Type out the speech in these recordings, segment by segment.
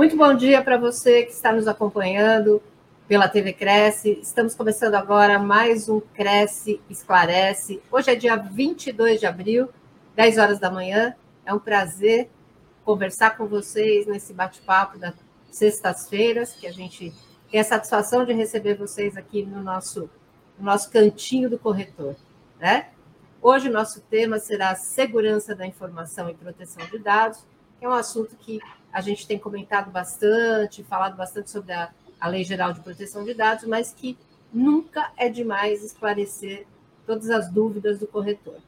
Muito bom dia para você que está nos acompanhando pela TV Cresce. Estamos começando agora mais um Cresce Esclarece. Hoje é dia 22 de abril, 10 horas da manhã. É um prazer conversar com vocês nesse bate-papo das sextas-feiras, que a gente tem a satisfação de receber vocês aqui no nosso, no nosso cantinho do corretor. Né? Hoje o nosso tema será segurança da informação e proteção de dados, que é um assunto que a gente tem comentado bastante, falado bastante sobre a, a Lei Geral de Proteção de Dados, mas que nunca é demais esclarecer todas as dúvidas do corretor.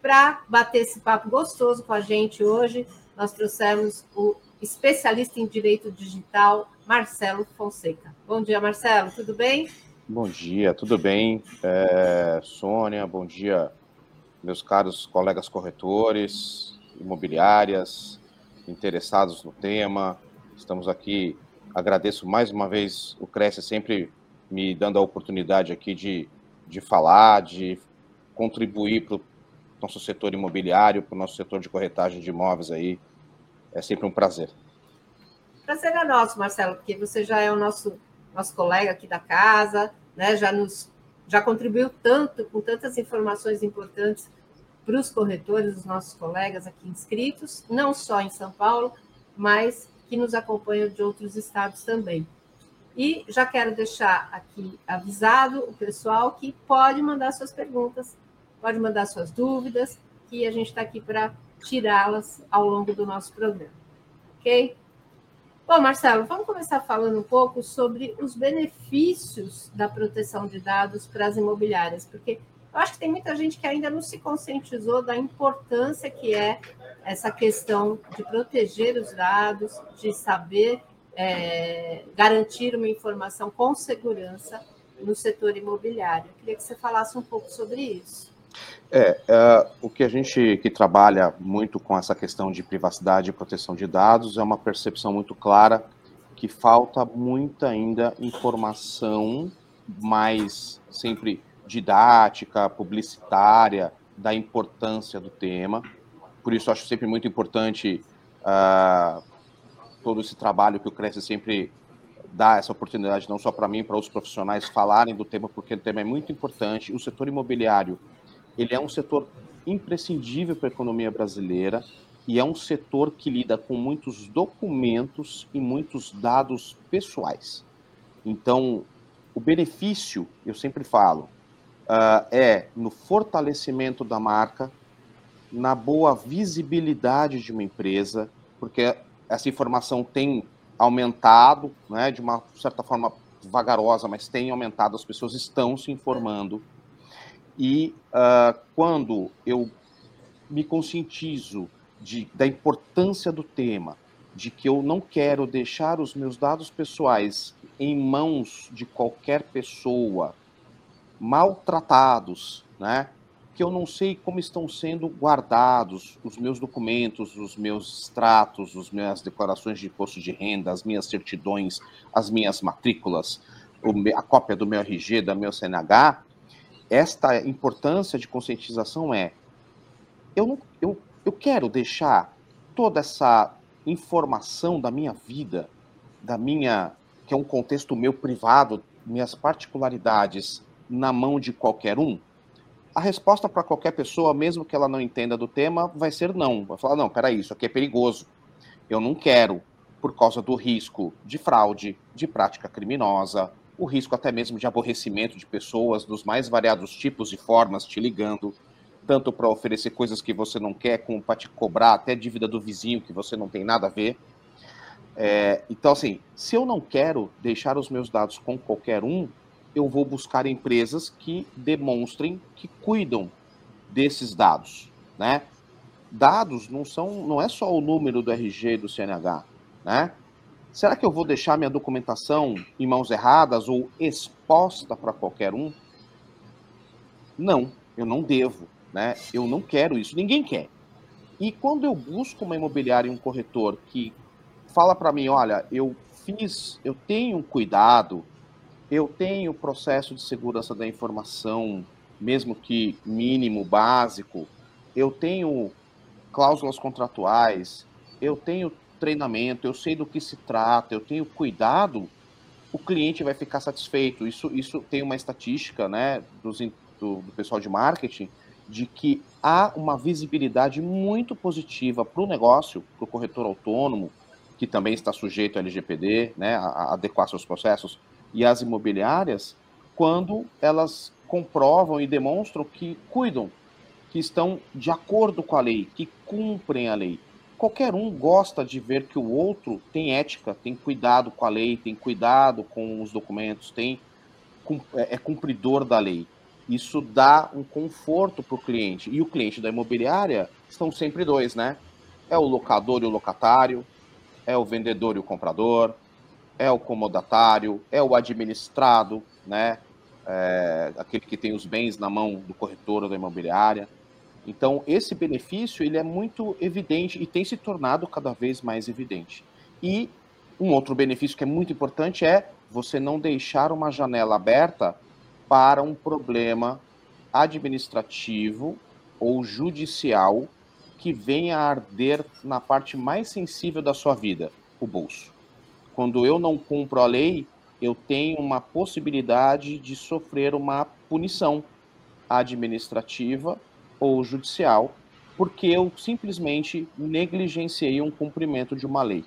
Para bater esse papo gostoso com a gente hoje, nós trouxemos o especialista em direito digital, Marcelo Fonseca. Bom dia, Marcelo, tudo bem? Bom dia, tudo bem? É, Sônia, bom dia, meus caros colegas corretores, imobiliárias, interessados no tema. Estamos aqui. Agradeço mais uma vez o Cresce sempre me dando a oportunidade aqui de, de falar, de contribuir para o nosso setor imobiliário, para o nosso setor de corretagem de imóveis aí. É sempre um prazer. Prazer é nosso, Marcelo, porque você já é o nosso, nosso colega aqui da casa, né? já nos já contribuiu tanto, com tantas informações importantes para os corretores, os nossos colegas aqui inscritos, não só em São Paulo, mas que nos acompanham de outros estados também. E já quero deixar aqui avisado o pessoal que pode mandar suas perguntas, pode mandar suas dúvidas, que a gente está aqui para tirá-las ao longo do nosso programa. Ok? Bom, Marcelo, vamos começar falando um pouco sobre os benefícios da proteção de dados para as imobiliárias, porque eu acho que tem muita gente que ainda não se conscientizou da importância que é essa questão de proteger os dados, de saber é, garantir uma informação com segurança no setor imobiliário. Eu queria que você falasse um pouco sobre isso. É, é, o que a gente que trabalha muito com essa questão de privacidade e proteção de dados é uma percepção muito clara que falta muita ainda informação mais sempre didática, publicitária, da importância do tema. Por isso, acho sempre muito importante uh, todo esse trabalho que o Cresce sempre dá essa oportunidade, não só para mim, para os profissionais falarem do tema, porque o tema é muito importante. O setor imobiliário, ele é um setor imprescindível para a economia brasileira e é um setor que lida com muitos documentos e muitos dados pessoais. Então, o benefício, eu sempre falo, uh, é no fortalecimento da marca, na boa visibilidade de uma empresa, porque essa informação tem aumentado, né, de uma certa forma vagarosa, mas tem aumentado, as pessoas estão se informando. E uh, quando eu me conscientizo de, da importância do tema, de que eu não quero deixar os meus dados pessoais em mãos de qualquer pessoa, maltratados, né? Que eu não sei como estão sendo guardados os meus documentos, os meus extratos, as minhas declarações de imposto de renda, as minhas certidões, as minhas matrículas, a cópia do meu RG, da meu CNH. Esta importância de conscientização é: eu, não, eu, eu quero deixar toda essa informação da minha vida, da minha, que é um contexto meu privado, minhas particularidades, na mão de qualquer um? A resposta para qualquer pessoa, mesmo que ela não entenda do tema, vai ser não. Vai falar: não, peraí, isso aqui é perigoso. Eu não quero, por causa do risco de fraude, de prática criminosa, o risco até mesmo de aborrecimento de pessoas dos mais variados tipos e formas te ligando, tanto para oferecer coisas que você não quer, como para te cobrar até dívida do vizinho que você não tem nada a ver. É, então, assim, se eu não quero deixar os meus dados com qualquer um, eu vou buscar empresas que demonstrem que cuidam desses dados, né? Dados não são, não é só o número do RG e do CNH, né? Será que eu vou deixar minha documentação em mãos erradas ou exposta para qualquer um? Não, eu não devo, né? Eu não quero isso, ninguém quer. E quando eu busco uma imobiliária e um corretor que fala para mim, olha, eu fiz, eu tenho cuidado, eu tenho processo de segurança da informação, mesmo que mínimo, básico, eu tenho cláusulas contratuais, eu tenho treinamento, eu sei do que se trata, eu tenho cuidado, o cliente vai ficar satisfeito. Isso, isso tem uma estatística né, dos, do, do pessoal de marketing de que há uma visibilidade muito positiva para o negócio, para o corretor autônomo, que também está sujeito ao LGPD, né, a, a adequar seus processos, e as imobiliárias, quando elas comprovam e demonstram que cuidam, que estão de acordo com a lei, que cumprem a lei. Qualquer um gosta de ver que o outro tem ética, tem cuidado com a lei, tem cuidado com os documentos, tem é, é cumpridor da lei. Isso dá um conforto para o cliente. E o cliente da imobiliária são sempre dois, né? É o locador e o locatário, é o vendedor e o comprador, é o comodatário, é o administrado, né? É, aquele que tem os bens na mão do corretor ou da imobiliária. Então, esse benefício ele é muito evidente e tem se tornado cada vez mais evidente. E um outro benefício que é muito importante é você não deixar uma janela aberta para um problema administrativo ou judicial que venha a arder na parte mais sensível da sua vida, o bolso. Quando eu não cumpro a lei, eu tenho uma possibilidade de sofrer uma punição administrativa ou judicial, porque eu simplesmente negligenciei um cumprimento de uma lei.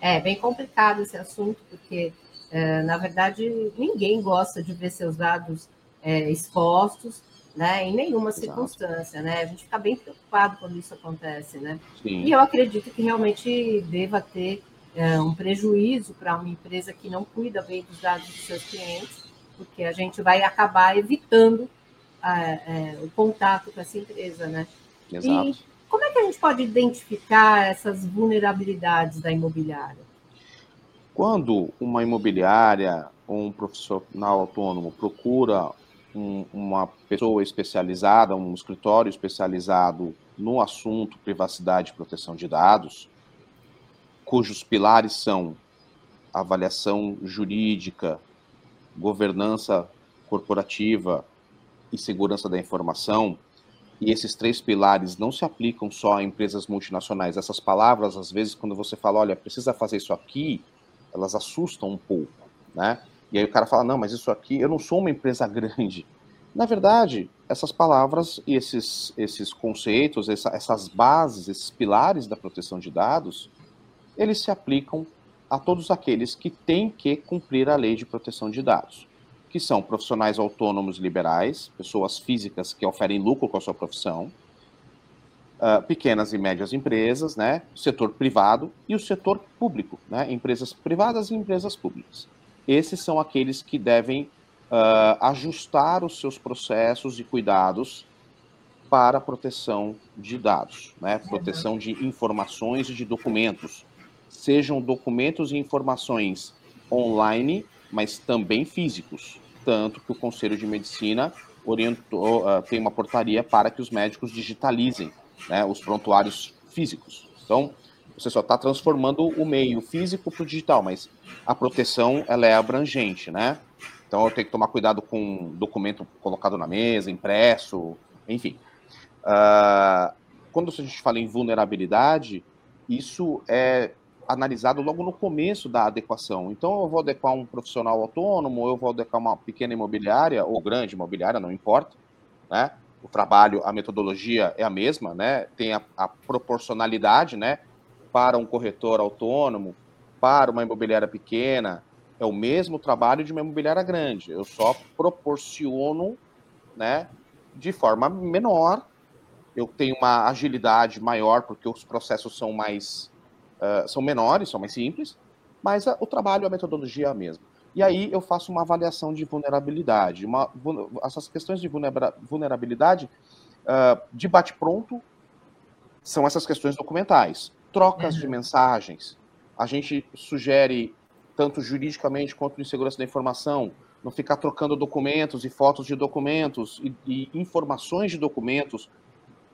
É bem complicado esse assunto, porque é, na verdade, ninguém gosta de ver seus dados é, expostos, né, em nenhuma Exato. circunstância, né? A gente fica bem preocupado quando isso acontece, né? Sim. E eu acredito que realmente deva ter é, um prejuízo para uma empresa que não cuida bem dos dados dos seus clientes, porque a gente vai acabar evitando é, o contato com essa empresa, né? Exato. E como é que a gente pode identificar essas vulnerabilidades da imobiliária? Quando uma imobiliária ou um profissional autônomo procura um, uma pessoa especializada, um escritório especializado no assunto privacidade e proteção de dados, cujos pilares são avaliação jurídica, governança corporativa e segurança da informação, e esses três pilares não se aplicam só a empresas multinacionais. Essas palavras, às vezes, quando você fala, olha, precisa fazer isso aqui, elas assustam um pouco, né? E aí o cara fala, não, mas isso aqui, eu não sou uma empresa grande. Na verdade, essas palavras e esses, esses conceitos, essa, essas bases, esses pilares da proteção de dados, eles se aplicam a todos aqueles que têm que cumprir a lei de proteção de dados, que são profissionais autônomos liberais, pessoas físicas que oferem lucro com a sua profissão, uh, pequenas e médias empresas, né, setor privado e o setor público, né, empresas privadas e empresas públicas. Esses são aqueles que devem uh, ajustar os seus processos e cuidados para proteção de dados, né, proteção de informações e de documentos, sejam documentos e informações online, mas também físicos, tanto que o Conselho de Medicina orientou, uh, tem uma portaria para que os médicos digitalizem né, os prontuários físicos. Então, você só está transformando o meio físico para o digital, mas a proteção ela é abrangente, né? Então eu tenho que tomar cuidado com documento colocado na mesa, impresso, enfim. Uh, quando a gente fala em vulnerabilidade, isso é analisado logo no começo da adequação. Então eu vou adequar um profissional autônomo, eu vou adequar uma pequena imobiliária ou grande imobiliária, não importa, né? o trabalho, a metodologia é a mesma, né? Tem a, a proporcionalidade, né? Para um corretor autônomo, para uma imobiliária pequena, é o mesmo trabalho de uma imobiliária grande. Eu só proporciono, né? De forma menor. Eu tenho uma agilidade maior porque os processos são mais uh, são menores, são mais simples, mas a, o trabalho, a metodologia é a mesma. E aí eu faço uma avaliação de vulnerabilidade. Uma, essas questões de vulnerabilidade uh, de bate-pronto são essas questões documentais. Trocas uhum. de mensagens. A gente sugere, tanto juridicamente quanto em segurança da informação, não ficar trocando documentos e fotos de documentos e, e informações de documentos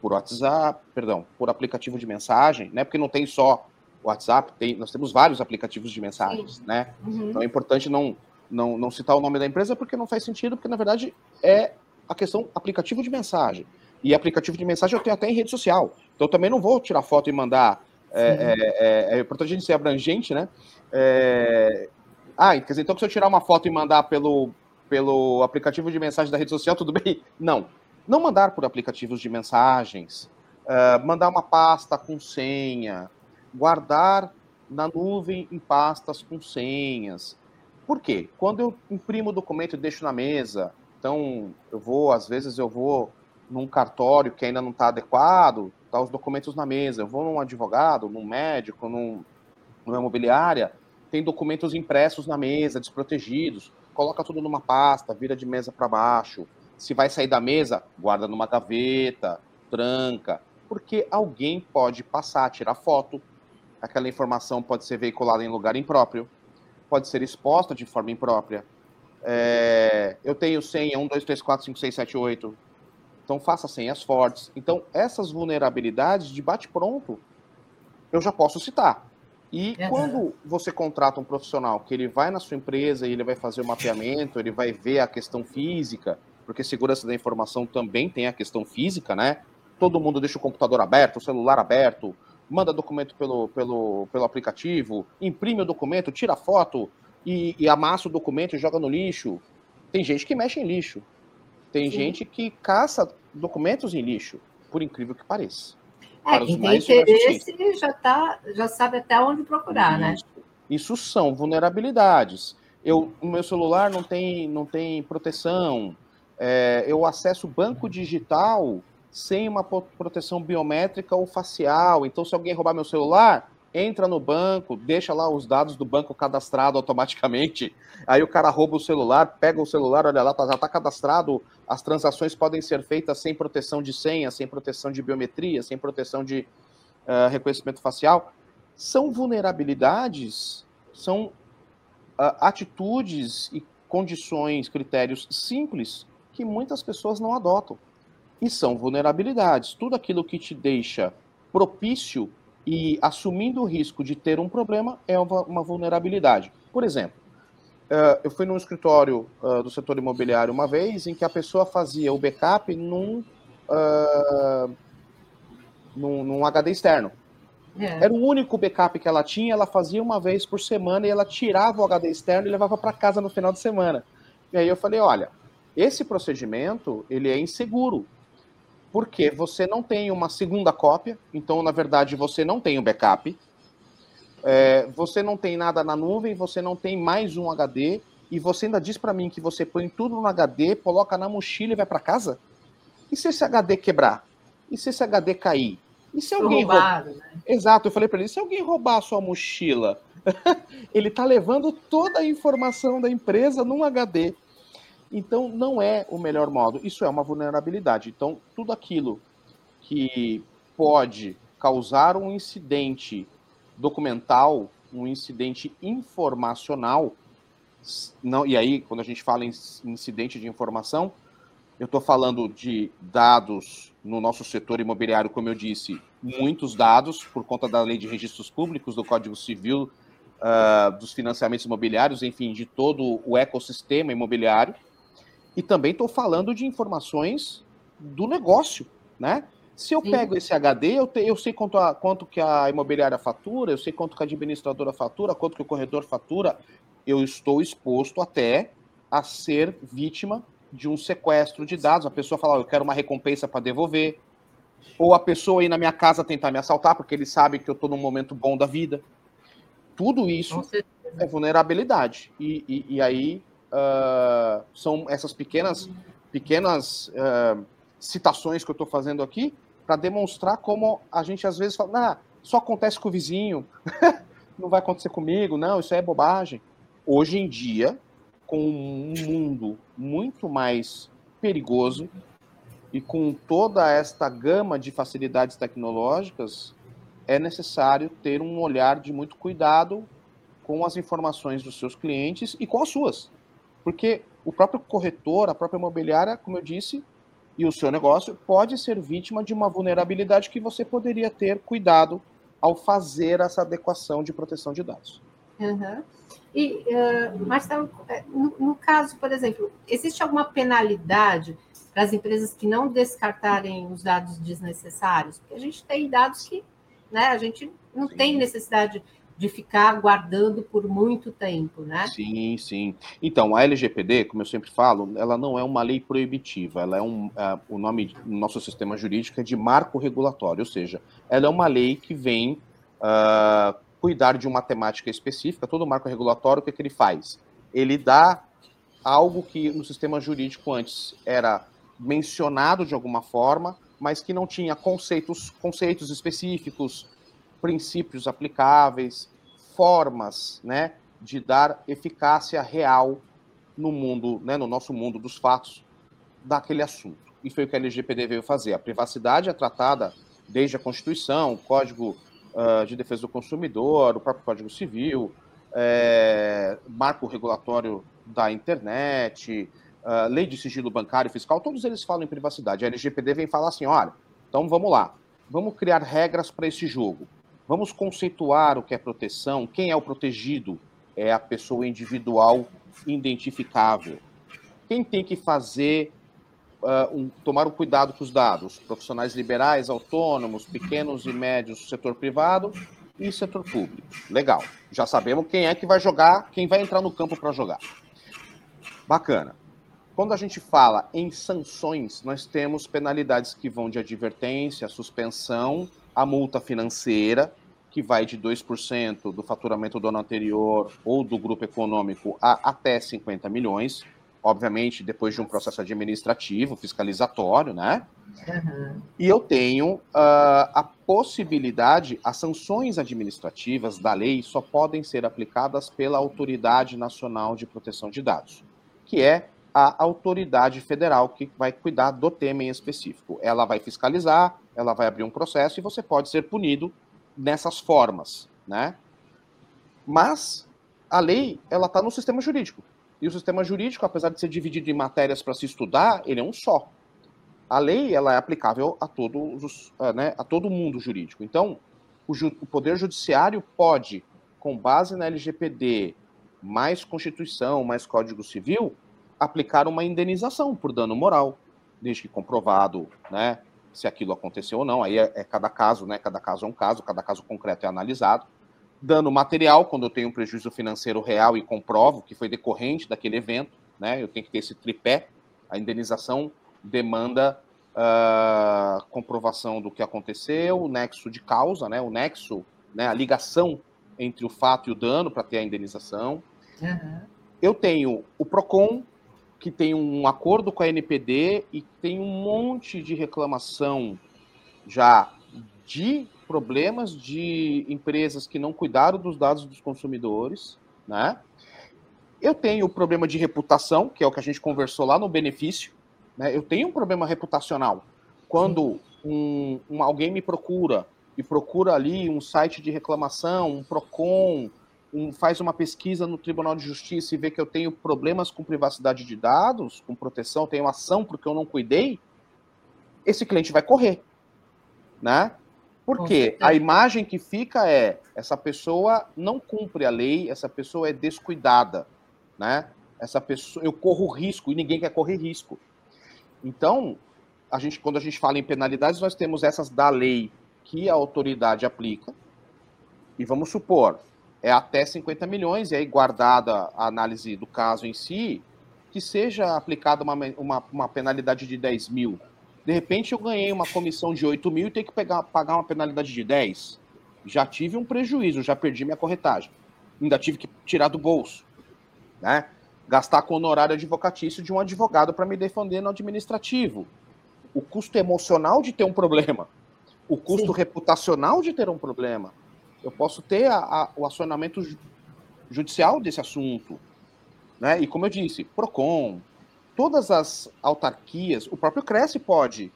por WhatsApp, perdão, por aplicativo de mensagem, né? Porque não tem só WhatsApp, tem, nós temos vários aplicativos de mensagens, Sim. né? Uhum. Então é importante não, não, não citar o nome da empresa porque não faz sentido, porque na verdade é a questão aplicativo de mensagem. E aplicativo de mensagem eu tenho até em rede social. Então eu também não vou tirar foto e mandar É, é, é, é, importante a gente ser abrangente, né? É... Ah, quer dizer, então se eu tirar uma foto e mandar pelo, pelo aplicativo de mensagem da rede social, tudo bem? Não. Não mandar por aplicativos de mensagens, uh, mandar uma pasta com senha, guardar na nuvem em pastas com senhas. Por quê? Quando eu imprimo o documento e deixo na mesa, então eu vou, às vezes eu vou num cartório que ainda não está adequado, tá os documentos na mesa. Eu vou num advogado, num médico, num, numa imobiliária, tem documentos impressos na mesa, desprotegidos. Coloca tudo numa pasta, vira de mesa para baixo. Se vai sair da mesa, guarda numa gaveta, tranca, porque alguém pode passar, tirar foto. Aquela informação pode ser veiculada em lugar impróprio, pode ser exposta de forma imprópria. É, eu tenho senha 1, 2, 3, 4, 5, 6, 7, 8 então faça senhas fortes. Então essas vulnerabilidades de bate-pronto eu já posso citar. E é. quando você contrata um profissional que ele vai na sua empresa e ele vai fazer o mapeamento, ele vai ver a questão física, porque segurança da informação também tem a questão física, né? Todo mundo deixa o computador aberto, o celular aberto, manda documento pelo, pelo, pelo aplicativo, imprime o documento, tira foto e, e amassa o documento e joga no lixo. Tem gente que mexe em lixo. Tem Sim. gente que caça documentos em lixo, por incrível que pareça. É, quem tem interesse já, tá, já sabe até onde procurar, né? Isso. né? Isso são vulnerabilidades. Eu, o meu celular não tem, não tem proteção. É, eu acesso banco digital sem uma proteção biométrica ou facial. Então, se alguém roubar meu celular, entra no banco, deixa lá os dados do banco cadastrado automaticamente. Aí o cara rouba o celular, pega o celular, olha lá, tá, já está cadastrado. As transações podem ser feitas sem proteção de senha, sem proteção de biometria, sem proteção de uh, reconhecimento facial. São vulnerabilidades, são uh, atitudes e condições, critérios simples que muitas pessoas não adotam. E são vulnerabilidades. Tudo aquilo que te deixa propício e assumindo o risco de ter um problema é uma, vulnerabilidade. Por exemplo, uh, eu fui num escritório uh, do setor imobiliário uma vez em que a pessoa fazia o backup num, uh, num, num, HD externo. É. Era o único backup que ela tinha, ela fazia uma vez por semana e ela tirava o HD externo e levava para casa no final de semana. E aí eu falei, olha, esse procedimento ele é inseguro, porque você não tem uma segunda cópia, então, na verdade, você não tem o backup, é, você não tem nada na nuvem, você não tem mais um HD, e você ainda diz para mim que você põe tudo no HD, coloca na mochila e vai para casa? E se esse HD quebrar? E se esse HD cair? E se alguém roubar? Né? Exato, eu falei para ele, se alguém roubar a sua mochila, ele está levando toda a informação da empresa num HD. Então, não é o melhor modo. Isso é uma vulnerabilidade. Então, tudo aquilo que pode causar um incidente documental, um incidente informacional, não, e aí, quando a gente fala em incidente de informação, eu estou falando de dados no nosso setor imobiliário, como eu disse, muitos dados, por conta da lei de registros públicos, do Código Civil, uh, dos financiamentos imobiliários, enfim, de todo o ecossistema imobiliário. E também estou falando de informações do negócio, né? Se eu Sim. pego esse HD, eu, te, eu sei quanto, a, quanto que a imobiliária fatura, eu sei quanto que a administradora fatura, quanto que o corretor fatura, eu estou exposto até a ser vítima de um sequestro de dados. A pessoa fala, oh, eu quero uma recompensa para devolver. Ou a pessoa ir na minha casa tentar me assaltar, porque ele sabe que eu estou num momento bom da vida. Tudo isso é vulnerabilidade. E, e, e aí uh, são essas pequenas, pequenas uh, citações que eu estou fazendo aqui para demonstrar como a gente às vezes fala, ah, só acontece com o vizinho, não vai acontecer comigo, não, isso é bobagem. Hoje em dia, com um mundo muito mais perigoso e com toda esta gama de facilidades tecnológicas, é necessário ter um olhar de muito cuidado com as informações dos seus clientes e com as suas. Porque o próprio corretor, a própria imobiliária, como eu disse, e o seu negócio pode ser vítima de uma vulnerabilidade que você poderia ter cuidado ao fazer essa adequação de proteção de dados. Uhum. E, uh, Marcelo, é, no, no, caso, por exemplo, existe alguma penalidade para as empresas que não descartarem os dados desnecessários? Porque a gente tem dados que né? A gente não sim. tem necessidade de ficar guardando por muito tempo, né? Sim, sim. Então, a LGPD, como eu sempre falo, ela não é uma lei proibitiva, ela é um, uh, o nome no nosso sistema jurídico é de marco regulatório, ou seja, ela é uma lei que vem uh, cuidar de uma temática específica. Todo marco regulatório, o que, é que ele faz? Ele dá algo que no sistema jurídico antes era mencionado de alguma forma, mas que não tinha conceitos, conceitos específicos, princípios aplicáveis, formas, né, de dar eficácia real no mundo, né, no nosso mundo dos fatos daquele assunto. E foi o que a LGPD veio fazer. A privacidade é tratada desde a Constituição, o Código uh, de Defesa do Consumidor, o próprio Código Civil, é, marco regulatório da internet, uh, lei de sigilo bancário e fiscal, todos eles falam em privacidade. A LGPD vem falar assim: olha, então vamos lá, vamos criar regras para esse jogo. Vamos conceituar o que é proteção, quem é o protegido? É a pessoa individual identificável. Quem tem que fazer, uh, um, tomar um cuidado com os dados? Profissionais liberais, autônomos, pequenos e médios, setor privado e setor público. Legal. Já sabemos quem é que vai jogar, quem vai entrar no campo para jogar. Bacana. Quando a gente fala em sanções, nós temos penalidades que vão de advertência, suspensão, a multa financeira, que vai de 2% do faturamento do ano anterior ou do grupo econômico a até 50 milhões, obviamente depois de um processo administrativo, fiscalizatório, né? Uhum. E eu tenho uh, a possibilidade, as sanções administrativas da lei só podem ser aplicadas pela Autoridade Nacional de Proteção de Dados, que é a autoridade federal que vai cuidar do tema em específico. Ela vai fiscalizar, ela vai abrir um processo e você pode ser punido nessas formas, né? Mas a lei, ela está no sistema jurídico. E o sistema jurídico, apesar de ser dividido em matérias para se estudar, ele é um só. A lei, ela é aplicável a todos os, eh, né, a todo mundo jurídico. Então, o, ju o poder judiciário pode, com base na LGPD, mais Constituição, mais Código Civil, aplicar uma indenização por dano moral, desde que comprovado, né, se aquilo aconteceu ou não. Aí é, é, cada caso, né? Cada caso é um caso, cada caso concreto é analisado. Dano material, quando eu tenho um prejuízo financeiro real e comprovo que foi decorrente daquele evento, né? Eu tenho que ter esse tripé. A indenização demanda uh, comprovação do que aconteceu, o nexo de causa, né? O nexo, né? A ligação entre o fato e o dano para ter a indenização. Uhum. Eu tenho o PROCON, que tem um acordo com a NPD e tem um monte de reclamação já de problemas de empresas que não cuidaram dos dados dos consumidores, né? Eu tenho o problema de reputação, que é o que a gente conversou lá no benefício, né? Eu tenho um problema reputacional. Quando um, um, alguém me procura e procura ali um site de reclamação, um Procon, um, faz uma pesquisa no Tribunal de Justiça e vê que eu tenho problemas com privacidade de dados, com proteção, tenho ação porque eu não cuidei, esse cliente vai correr, né? Porque a imagem que fica é essa pessoa não cumpre a lei, essa pessoa é descuidada, né? Essa pessoa, eu corro risco e ninguém quer correr risco. Então, a gente, quando a gente fala em penalidades, nós temos essas da lei que a autoridade aplica. E vamos supor, é até 50 milhões, e aí guardada a análise do caso em si, que seja aplicada uma, uma, uma penalidade de 10 mil. De repente eu ganhei uma comissão de 8 mil e tenho que pegar, pagar uma penalidade de 10. Já tive um prejuízo, já perdi minha corretagem. Ainda tive que tirar do bolso. Né? Gastar com honorário advocatício de um advogado para me defender no administrativo. O custo emocional de ter um problema. O custo Sim. reputacional de ter um problema eu posso ter a, a, o acionamento judicial desse assunto. Né? E como eu disse, PROCON, todas as autarquias, o próprio Cresce pode,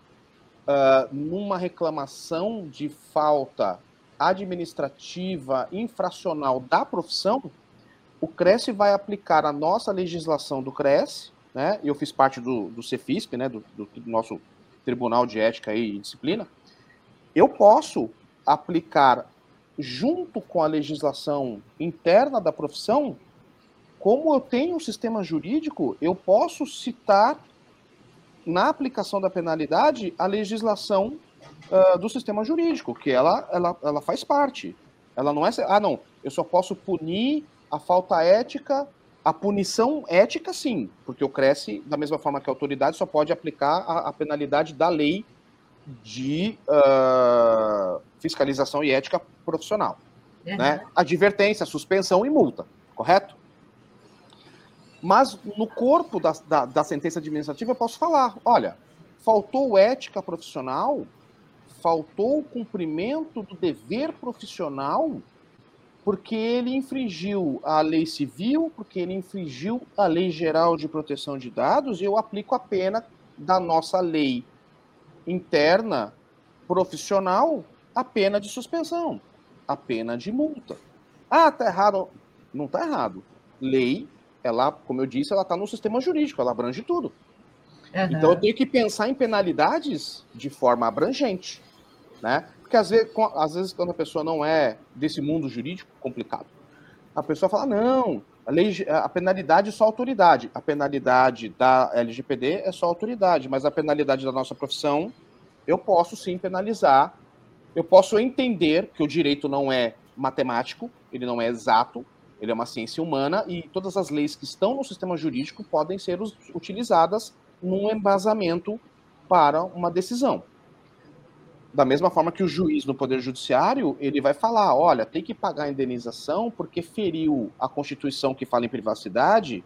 uh, numa reclamação de falta administrativa, infracional da profissão, o Cresce vai aplicar a nossa legislação do Cresce, né? eu fiz parte do, do CEFISP, né? do, do nosso Tribunal de Ética e Disciplina, eu posso aplicar junto com a legislação interna da profissão, como eu tenho um sistema jurídico, eu posso citar na aplicação da penalidade a legislação uh, do sistema jurídico, que ela, ela, ela faz parte. Ela não é. Ah, não, eu só posso punir a falta ética, a punição ética, sim, porque o Cresce, da mesma forma que a autoridade, só pode aplicar a, a penalidade da lei de uh, fiscalização e ética profissional. Uhum. Né? Advertência, suspensão e multa, correto? Mas no corpo da, da, da sentença administrativa eu posso falar: olha, faltou ética profissional, faltou o cumprimento do dever profissional, porque ele infringiu a lei civil, porque ele infringiu a lei geral de proteção de dados, e eu aplico a pena da nossa lei interna profissional, a pena de suspensão, a pena de multa. Ah, tá errado. Não tá errado. Lei, ela, como eu disse, ela está no sistema jurídico, ela abrange tudo. Uhum. Então eu tenho que pensar em penalidades de forma abrangente, né? Porque às vezes, às vezes quando a pessoa não é desse mundo jurídico complicado, a pessoa fala não, a, lei, a penalidade é só autoridade, a penalidade da LGPD é só autoridade, mas a penalidade da nossa profissão eu posso sim penalizar, eu posso entender que o direito não é matemático, ele não é exato, ele é uma ciência humana e todas as leis que estão no sistema jurídico podem ser utilizadas num embasamento para uma decisão. Da mesma forma que o juiz no Poder Judiciário, ele vai falar, olha, tem que pagar a indenização porque feriu a Constituição que fala em privacidade,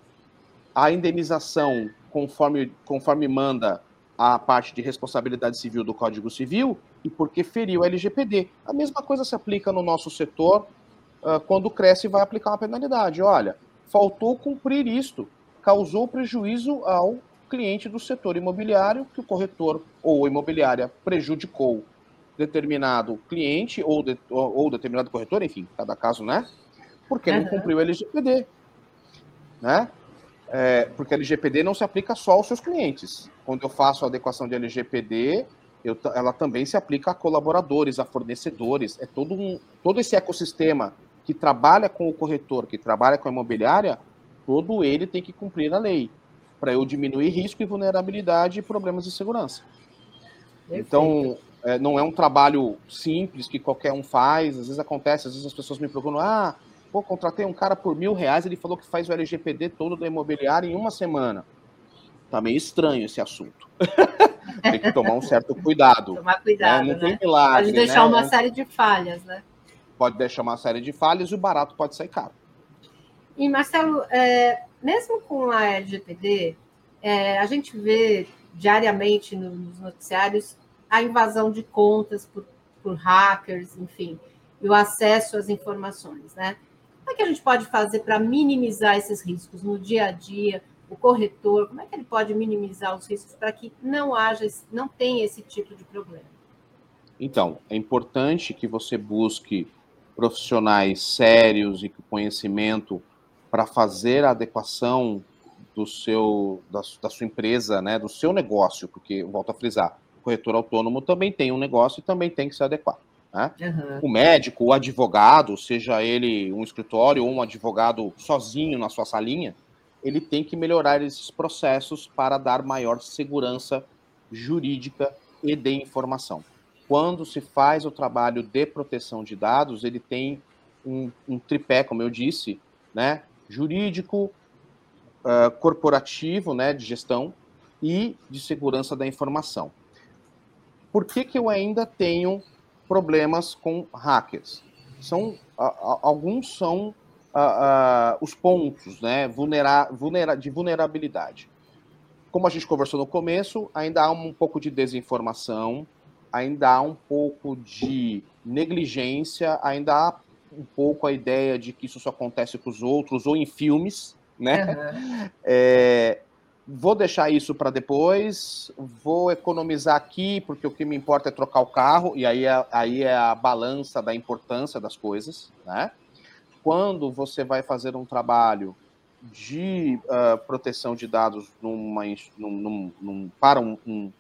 a indenização, conforme, conforme manda a parte de responsabilidade civil do Código Civil, e porque feriu a LGPD. A mesma coisa se aplica no nosso setor uh, quando cresce vai aplicar uma penalidade. Olha, faltou cumprir isto, causou prejuízo ao cliente do setor imobiliário que o corretor ou imobiliária prejudicou determinado cliente ou, de, ou, ou, determinado corretor, enfim, cada caso, né? Porque não cumpriu o LGPD, né? É, porque a LGPD não se aplica só aos seus clientes. Quando eu faço a adequação de LGPD, eu, ela também se aplica a colaboradores, a fornecedores. É todo, um, todo esse ecossistema que trabalha com o corretor, que trabalha com a imobiliária, todo ele tem que cumprir a lei para eu diminuir risco e vulnerabilidade e problemas de segurança. Perfeito. Então, é, não é um trabalho simples que qualquer um faz. Às vezes acontece, às vezes as pessoas me procuram, ah, pô, contratei um cara por mil reais, ele falou que faz o LGPD todo da imobiliária em uma semana. Tá meio estranho esse assunto. tem que tomar um certo cuidado. Tomar cuidado, né? Não tem né? milagre, Pode deixar né? uma série de falhas, né? Pode deixar uma série de falhas e o barato pode sair caro. E, Marcelo, é, mesmo com a LGPD, é, a gente vê diariamente nos noticiários a invasão de contas por, por hackers, enfim, e o acesso às informações, né? Como é que a gente pode fazer para minimizar esses riscos no dia a dia? O corretor, como é que ele pode minimizar os riscos para que não haja, não tenha esse tipo de problema? Então, é importante que você busque profissionais sérios e com conhecimento para fazer a adequação do seu, da, da, sua empresa, né, do seu negócio, porque, volto a frisar, corretor autônomo também tem um negócio e também tem que se adequar. Né? Uhum. O médico, o advogado, seja ele um escritório ou um advogado sozinho na sua salinha, ele tem que melhorar esses processos para dar maior segurança jurídica e de informação. Quando se faz o trabalho de proteção de dados, ele tem um, um tripé, como eu disse, né? jurídico, uh, corporativo, né, de gestão e de segurança da informação. Por que, que eu ainda tenho problemas com hackers? São, uh, alguns são uh, os pontos né, vulnera vulnera de vulnerabilidade. Como a gente conversou no começo, ainda há um pouco de desinformação, ainda há um pouco de negligência, ainda há um pouco a ideia de que isso só acontece com os outros ou em filmes, né? Uhum. É, vou deixar isso para depois, vou economizar aqui, porque o que me importa é trocar o carro, e aí é, aí é a balança da importância das coisas, né? Quando você vai fazer um trabalho de uh, proteção de dados numa, num, num, num, para um, um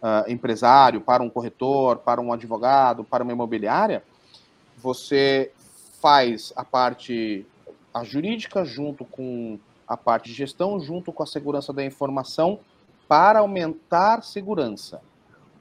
uh, empresário, para um corretor, para um advogado, para uma imobiliária, você faz a parte a jurídica junto com a parte de gestão, junto com a segurança da informação, para aumentar segurança.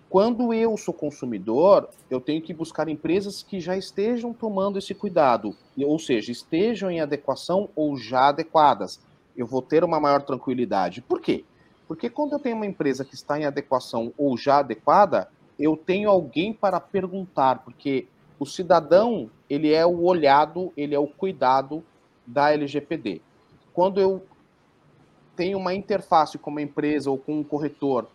Quando eu sou consumidor, eu tenho que buscar empresas que já estejam tomando esse cuidado, ou seja, estejam em adequação ou já adequadas. Eu vou ter uma maior tranquilidade. Por quê? Porque quando eu tenho uma empresa que está em adequação ou já adequada, eu tenho alguém para perguntar, porque o cidadão, ele é o olhado, ele é o cuidado da LGPD. Quando eu tenho uma interface com uma empresa ou com um corretor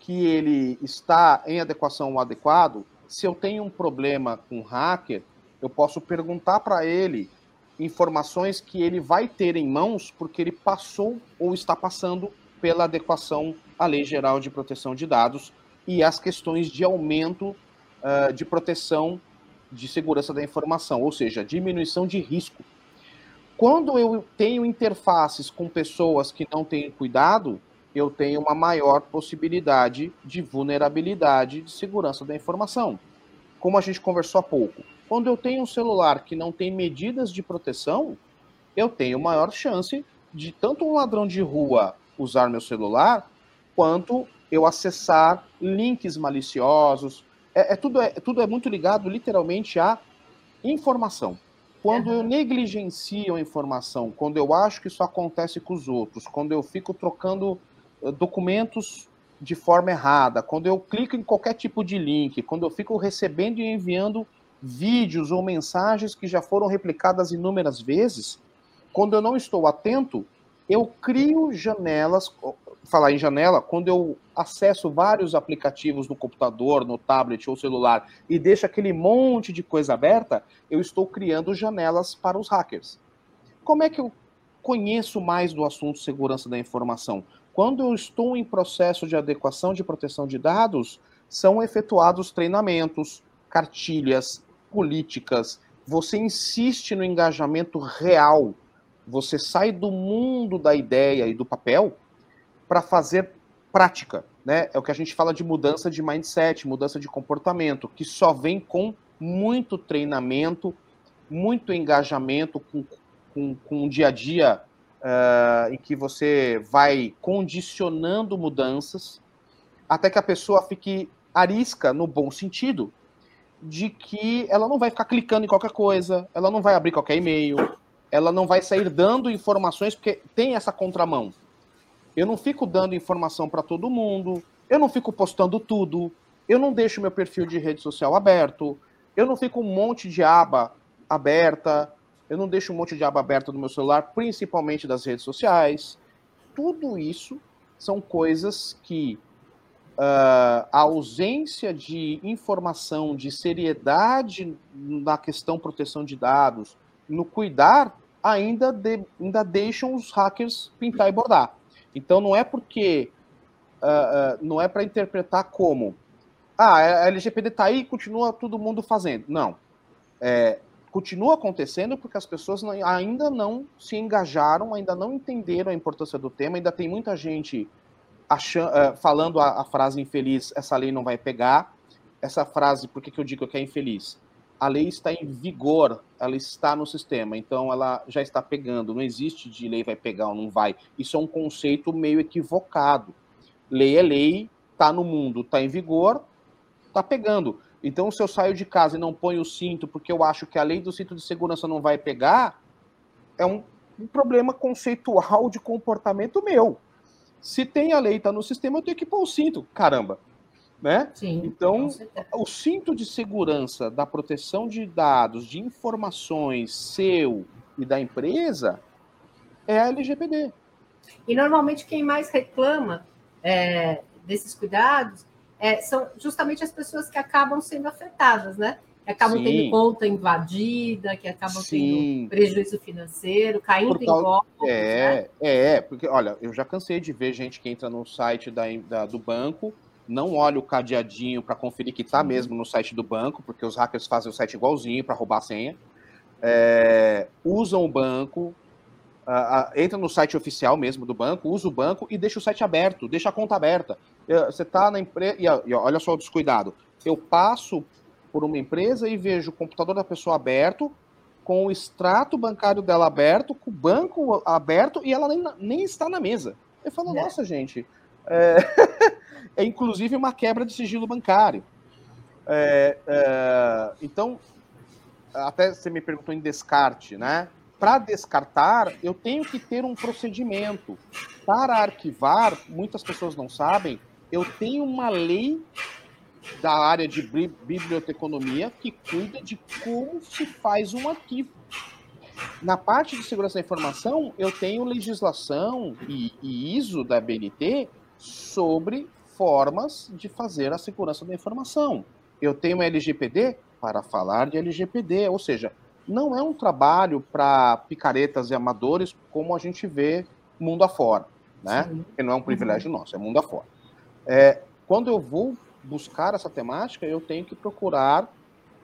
que ele está em adequação ou adequado, se eu tenho um problema com hacker, eu posso perguntar para ele informações que ele vai ter em mãos porque ele passou ou está passando pela adequação à Lei Geral de Proteção de Dados e as questões de aumento uh, de proteção de segurança da informação, ou seja, diminuição de risco. Quando eu tenho interfaces com pessoas que não têm cuidado, eu tenho uma maior possibilidade de vulnerabilidade de segurança da informação. Como a gente conversou há pouco, quando eu tenho um celular que não tem medidas de proteção, eu tenho maior chance de tanto um ladrão de rua usar meu celular, quanto eu acessar links maliciosos. É, é tudo, é, tudo é muito ligado literalmente à informação. Quando eu negligencio a informação, quando eu acho que isso acontece com os outros, quando eu fico trocando documentos de forma errada, quando eu clico em qualquer tipo de link, quando eu fico recebendo e enviando vídeos ou mensagens que já foram replicadas inúmeras vezes, quando eu não estou atento, eu crio janelas, falar em janela, quando eu acesso vários aplicativos no computador, no tablet ou celular e deixo aquele monte de coisa aberta, eu estou criando janelas para os hackers. Como é que eu conheço mais do assunto segurança da informação? Quando eu estou em processo de adequação de proteção de dados, são efetuados treinamentos, cartilhas, políticas. Você insiste no engajamento real. Você sai do mundo da ideia e do papel para fazer prática. Né? É o que a gente fala de mudança de mindset, mudança de comportamento, que só vem com muito treinamento, muito engajamento com, com, com o dia a dia uh, em que você vai condicionando mudanças até que a pessoa fique arisca no bom sentido de que ela não vai ficar clicando em qualquer coisa, ela não vai abrir qualquer e-mail, ela não vai sair dando informações porque tem essa contramão. Eu não fico dando informação para todo mundo, eu não fico postando tudo, eu não deixo meu perfil de rede social aberto, eu não fico um monte de aba aberta, eu não deixo um monte de aba aberta no meu celular, principalmente das redes sociais. Tudo isso são coisas que uh, a ausência de informação, de seriedade na questão proteção de dados, no cuidar, ainda, de, ainda deixam os hackers pintar e bordar. Então não é porque uh, uh, não é para interpretar como ah, a LGPD está aí e continua todo mundo fazendo. Não. É, continua acontecendo porque as pessoas não, ainda não se engajaram, ainda não entenderam a importância do tema, ainda tem muita gente achando, uh, falando a, a, frase infeliz, essa lei não vai pegar. Essa frase, por que, que eu digo que é infeliz? A lei está em vigor, ela está no sistema, então ela já está pegando. Não existe de lei vai pegar ou não vai. Isso é um conceito meio equivocado. Lei é lei, está no mundo, está em vigor, está pegando. Então, se eu saio de casa e não ponho o cinto porque eu acho que a lei do cinto de segurança não vai pegar, é um, um problema conceitual de comportamento meu. Se tem a lei, está no sistema, eu tenho que pôr o cinto. Caramba. Né? Sim, então, o cinto de segurança da proteção de dados, de informações seu e da empresa é a LGPD. E normalmente quem mais reclama é, desses cuidados é, são justamente as pessoas que acabam sendo afetadas, né? Que acabam Sim. tendo conta invadida, que acabam Sim. tendo prejuízo financeiro, caindo causa... em golpes. É, né? é, porque, olha, eu já cansei de ver gente que entra no site da, da do banco, não olha o cadeadinho para conferir que está mesmo no site do banco, porque os hackers fazem o site igualzinho para roubar a senha. É, usam o banco, uh, entra no site oficial mesmo do banco, usa o banco e deixa o site aberto, deixa a conta aberta. Uh, você está na empresa. E, e, olha só o descuidado. Eu passo por uma empresa e vejo o computador da pessoa aberto, com o extrato bancário dela aberto, com o banco aberto e ela nem, nem está na mesa. Eu falo, é. nossa, gente. É... é inclusive uma quebra de sigilo bancário. É, é, então, até você me perguntou em descarte, né? Para descartar, eu tenho que ter um procedimento. Para arquivar, muitas pessoas não sabem, eu tenho uma lei da área de biblioteconomia que cuida de como se faz um arquivo. Na parte de segurança da informação, eu tenho legislação e, e ISO da BNT sobre formas de fazer a segurança da informação. Eu tenho uma LGPD para falar de LGPD, ou seja, não é um trabalho para picaretas e amadores como a gente vê mundo afora, né? Sim. Que não é um privilégio uhum. nosso, é mundo afora. É, quando eu vou buscar essa temática, eu tenho que procurar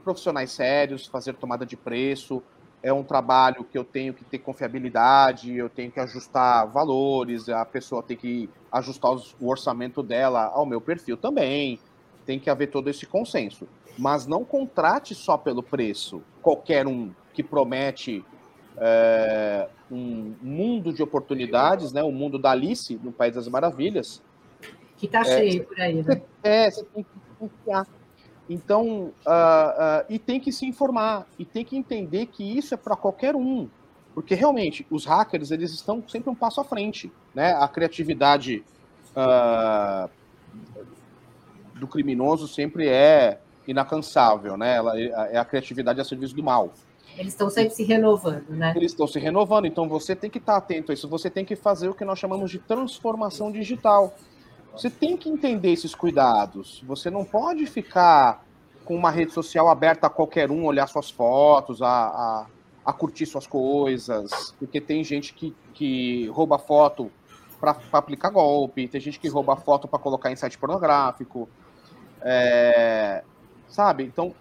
profissionais sérios, fazer tomada de preço. É um trabalho que eu tenho que ter confiabilidade, eu tenho que ajustar valores, a pessoa tem que ajustar o orçamento dela ao meu perfil também. Tem que haver todo esse consenso. Mas não contrate só pelo preço. Qualquer um que promete é, um mundo de oportunidades, né, o mundo da Alice no País das Maravilhas, que está é, cheio por aí, né? É, você tem que confiar. Então, uh, uh, e tem que se informar, e tem que entender que isso é para qualquer um. Porque realmente, os hackers, eles estão sempre um passo à frente. Né? A criatividade uh, do criminoso sempre é inacansável, né? Ela é a criatividade a serviço do mal. Eles estão sempre se renovando, né? Eles estão se renovando, então você tem que estar atento a isso. Você tem que fazer o que nós chamamos de transformação digital. Você tem que entender esses cuidados. Você não pode ficar com uma rede social aberta a qualquer um, olhar suas fotos, a, a, a curtir suas coisas, porque tem gente que, que rouba foto para aplicar golpe, tem gente que rouba foto para colocar em site pornográfico. É, sabe? Então,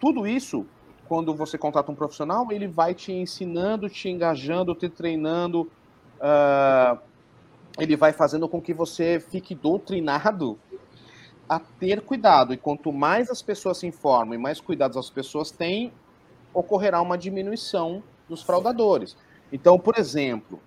tudo isso, quando você contrata um profissional, ele vai te ensinando, te engajando, te treinando. Uh, ele vai fazendo com que você fique doutrinado a ter cuidado. E quanto mais as pessoas se informam e mais cuidados as pessoas têm, ocorrerá uma diminuição dos fraudadores. Então, por exemplo,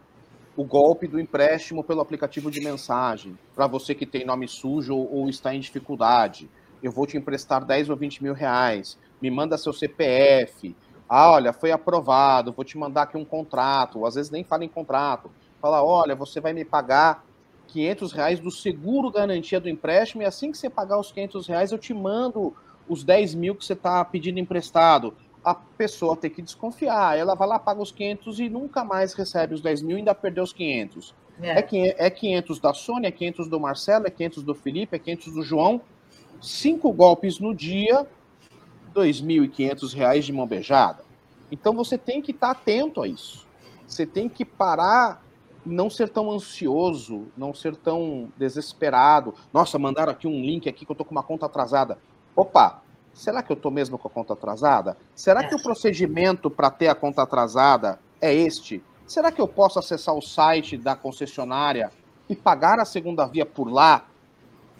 o golpe do empréstimo pelo aplicativo de mensagem, para você que tem nome sujo ou está em dificuldade. Eu vou te emprestar 10 ou 20 mil reais, me manda seu CPF. Ah, olha, foi aprovado, vou te mandar aqui um contrato. Às vezes nem fala em contrato Fala, olha, você vai me pagar 500 reais do seguro garantia do empréstimo e assim que você pagar os 500 reais eu te mando os 10 mil que você está pedindo emprestado. A pessoa tem que desconfiar. Ela vai lá, paga os 500 e nunca mais recebe os 10 mil e ainda perdeu os 500. É. É, 500 é da Sônia, é 500 do Marcelo, é 500 do Felipe, é 500 do João. Cinco golpes no dia, 2.500 reais de mão beijada. Então você tem que estar tá atento a isso. Você tem que parar não ser tão ansioso, não ser tão desesperado. Nossa, mandaram aqui um link aqui que eu tô com uma conta atrasada. Opa, será que eu tô mesmo com a conta atrasada? Será que o procedimento para ter a conta atrasada é este? Será que eu posso acessar o site da concessionária e pagar a segunda via por lá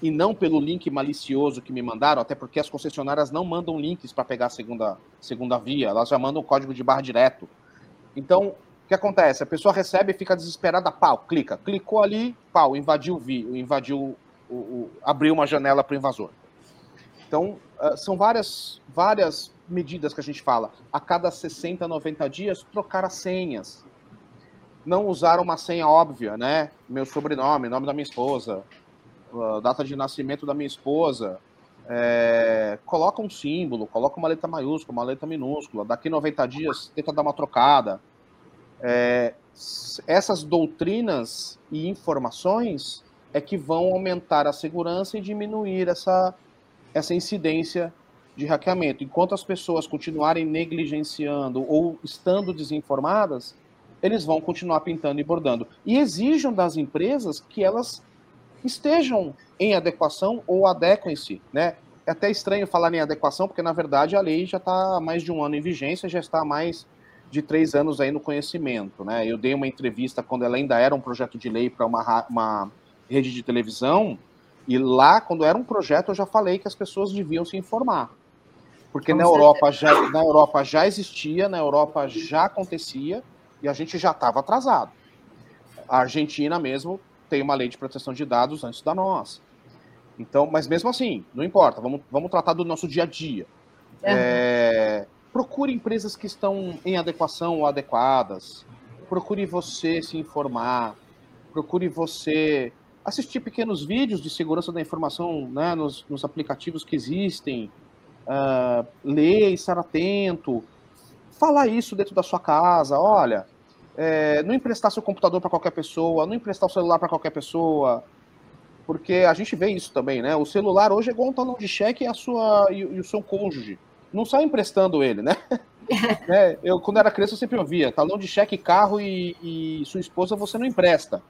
e não pelo link malicioso que me mandaram? Até porque as concessionárias não mandam links para pegar a segunda, segunda via, elas já mandam o código de barra direto. Então, o que acontece? A pessoa recebe e fica desesperada, pau, clica. Clicou ali, pau, invadiu, vi, invadiu, o, o, abriu uma janela para o invasor. Então, uh, são várias, várias medidas que a gente fala. A cada 60, 90 dias, trocar as senhas. Não usar uma senha óbvia, né? Meu sobrenome, nome da minha esposa, uh, data de nascimento da minha esposa. É, coloca um símbolo, coloca uma letra maiúscula, uma letra minúscula. Daqui 90 dias, tenta dar uma trocada é, essas doutrinas e informações é que vão aumentar a segurança e diminuir essa, essa incidência de hackeamento. Enquanto as pessoas continuarem negligenciando ou estando desinformadas, eles vão continuar pintando e bordando. E exijam das empresas que elas estejam em adequação ou adequem-se, né? É até estranho falar em adequação, porque na verdade a lei já está há mais de um ano em vigência, já está mais de três anos aí no conhecimento, né? Eu dei uma entrevista quando ela ainda era um projeto de lei para uma, uma rede de televisão, e lá, quando era um projeto, eu já falei que as pessoas deviam se informar. Porque na Europa, já, na Europa já existia, na Europa já acontecia, e a gente já estava atrasado. A Argentina mesmo tem uma lei de proteção de dados antes da nossa. Então, mas mesmo assim, não importa, vamos, vamos tratar do nosso dia a dia. É, procure empresas que estão em adequação ou adequadas. Procure você se informar. Procure você assistir pequenos vídeos de segurança da informação né, nos, nos aplicativos que existem. Uh, ler, estar atento. Falar isso dentro da sua casa. Olha, é, não emprestar seu computador para qualquer pessoa, não emprestar o celular para qualquer pessoa porque a gente vê isso também, né? O celular hoje é igual um talão de cheque e, a sua, e, e o seu cônjuge. Não sai emprestando ele, né? é, eu, quando era criança, eu sempre ouvia: talão de cheque, carro e, e sua esposa você não empresta.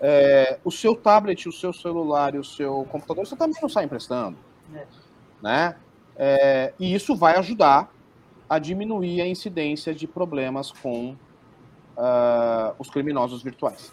É, o seu tablet, o seu celular e o seu computador você também não sai emprestando. É. Né? É, e isso vai ajudar a diminuir a incidência de problemas com uh, os criminosos virtuais.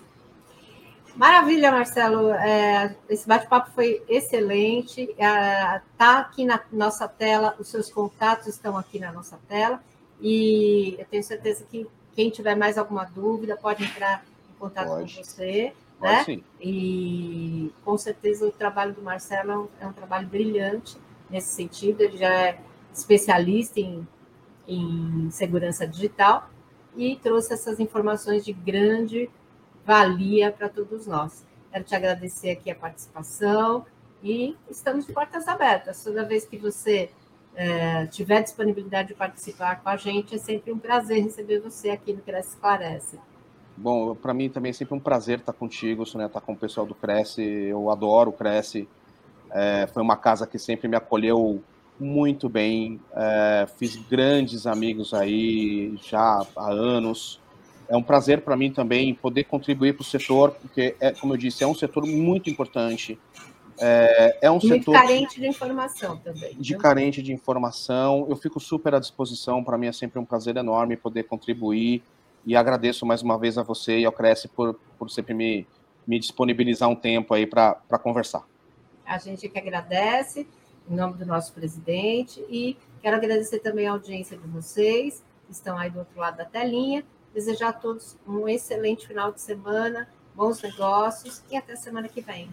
Maravilha, Marcelo. É, esse bate-papo foi excelente. Está é, aqui na nossa tela, os seus contatos estão aqui na nossa tela. E eu tenho certeza que quem tiver mais alguma dúvida pode entrar em contato pode. com você. Pode, né? Sim. E com certeza o trabalho do Marcelo é um, é um, trabalho brilhante nesse sentido. Ele já é especialista em, em segurança digital e trouxe essas informações de grande valia para todos nós. Quero te agradecer aqui a participação e estamos de portas abertas. Toda vez que você é, tiver disponibilidade de participar com a gente, é sempre um prazer receber você aqui no Cresce Esclarece. Bom, para mim também é sempre um prazer estar contigo, né, estar com o pessoal do Cresce. Eu adoro o Cresce. É, foi uma casa que sempre me acolheu muito bem. É, fiz grandes amigos aí já há anos. É um prazer para mim também poder contribuir para o setor, porque, é, como eu disse, é um setor muito importante. É, é um muito setor carente de informação também. De carente de informação. Eu fico super à disposição. Para mim é sempre um prazer enorme poder contribuir. E agradeço mais uma vez a você e ao Cresce por, por sempre me, me disponibilizar um tempo aí para conversar. A gente que agradece, em nome do nosso presidente, e quero agradecer também a audiência de vocês, que estão aí do outro lado da telinha. Desejar a todos um excelente final de semana, bons negócios e até semana que vem.